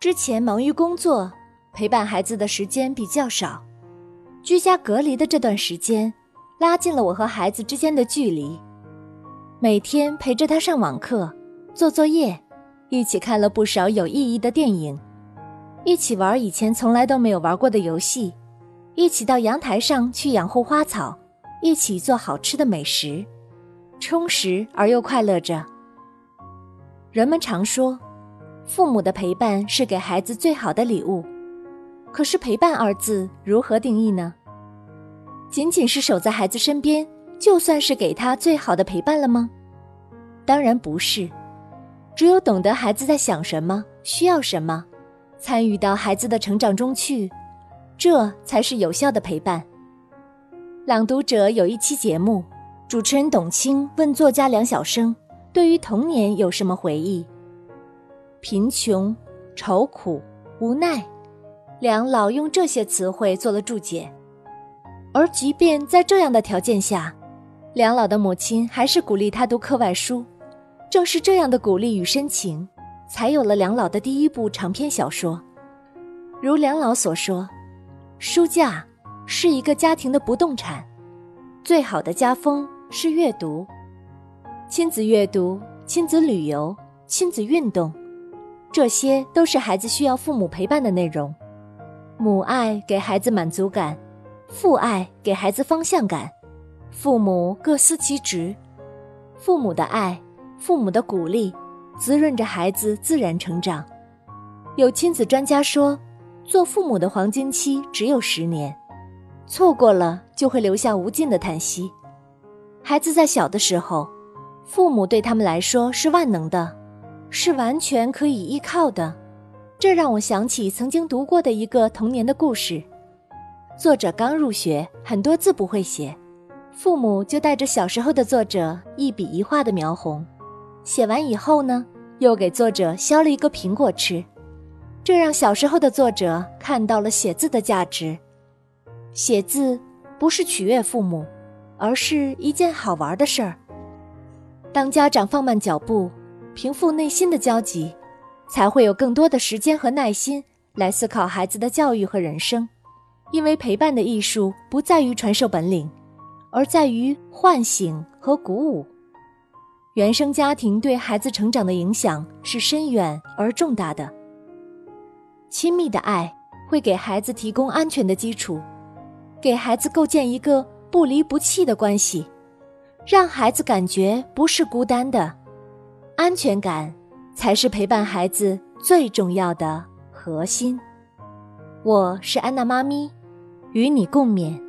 之前忙于工作，陪伴孩子的时间比较少。居家隔离的这段时间，拉近了我和孩子之间的距离。每天陪着他上网课、做作业，一起看了不少有意义的电影，一起玩以前从来都没有玩过的游戏，一起到阳台上去养护花草，一起做好吃的美食，充实而又快乐着。人们常说，父母的陪伴是给孩子最好的礼物。可是“陪伴”二字如何定义呢？仅仅是守在孩子身边，就算是给他最好的陪伴了吗？当然不是。只有懂得孩子在想什么、需要什么，参与到孩子的成长中去，这才是有效的陪伴。朗读者有一期节目，主持人董卿问作家梁晓声。对于童年有什么回忆？贫穷、愁苦、无奈，梁老用这些词汇做了注解。而即便在这样的条件下，梁老的母亲还是鼓励他读课外书。正是这样的鼓励与深情，才有了梁老的第一部长篇小说。如梁老所说，书架是一个家庭的不动产，最好的家风是阅读。亲子阅读、亲子旅游、亲子运动，这些都是孩子需要父母陪伴的内容。母爱给孩子满足感，父爱给孩子方向感，父母各司其职。父母的爱、父母的鼓励，滋润着孩子自然成长。有亲子专家说，做父母的黄金期只有十年，错过了就会留下无尽的叹息。孩子在小的时候。父母对他们来说是万能的，是完全可以依靠的。这让我想起曾经读过的一个童年的故事。作者刚入学，很多字不会写，父母就带着小时候的作者一笔一画的描红。写完以后呢，又给作者削了一个苹果吃，这让小时候的作者看到了写字的价值。写字不是取悦父母，而是一件好玩的事儿。当家长放慢脚步，平复内心的焦急，才会有更多的时间和耐心来思考孩子的教育和人生。因为陪伴的艺术不在于传授本领，而在于唤醒和鼓舞。原生家庭对孩子成长的影响是深远而重大的。亲密的爱会给孩子提供安全的基础，给孩子构建一个不离不弃的关系。让孩子感觉不是孤单的，安全感才是陪伴孩子最重要的核心。我是安娜妈咪，与你共勉。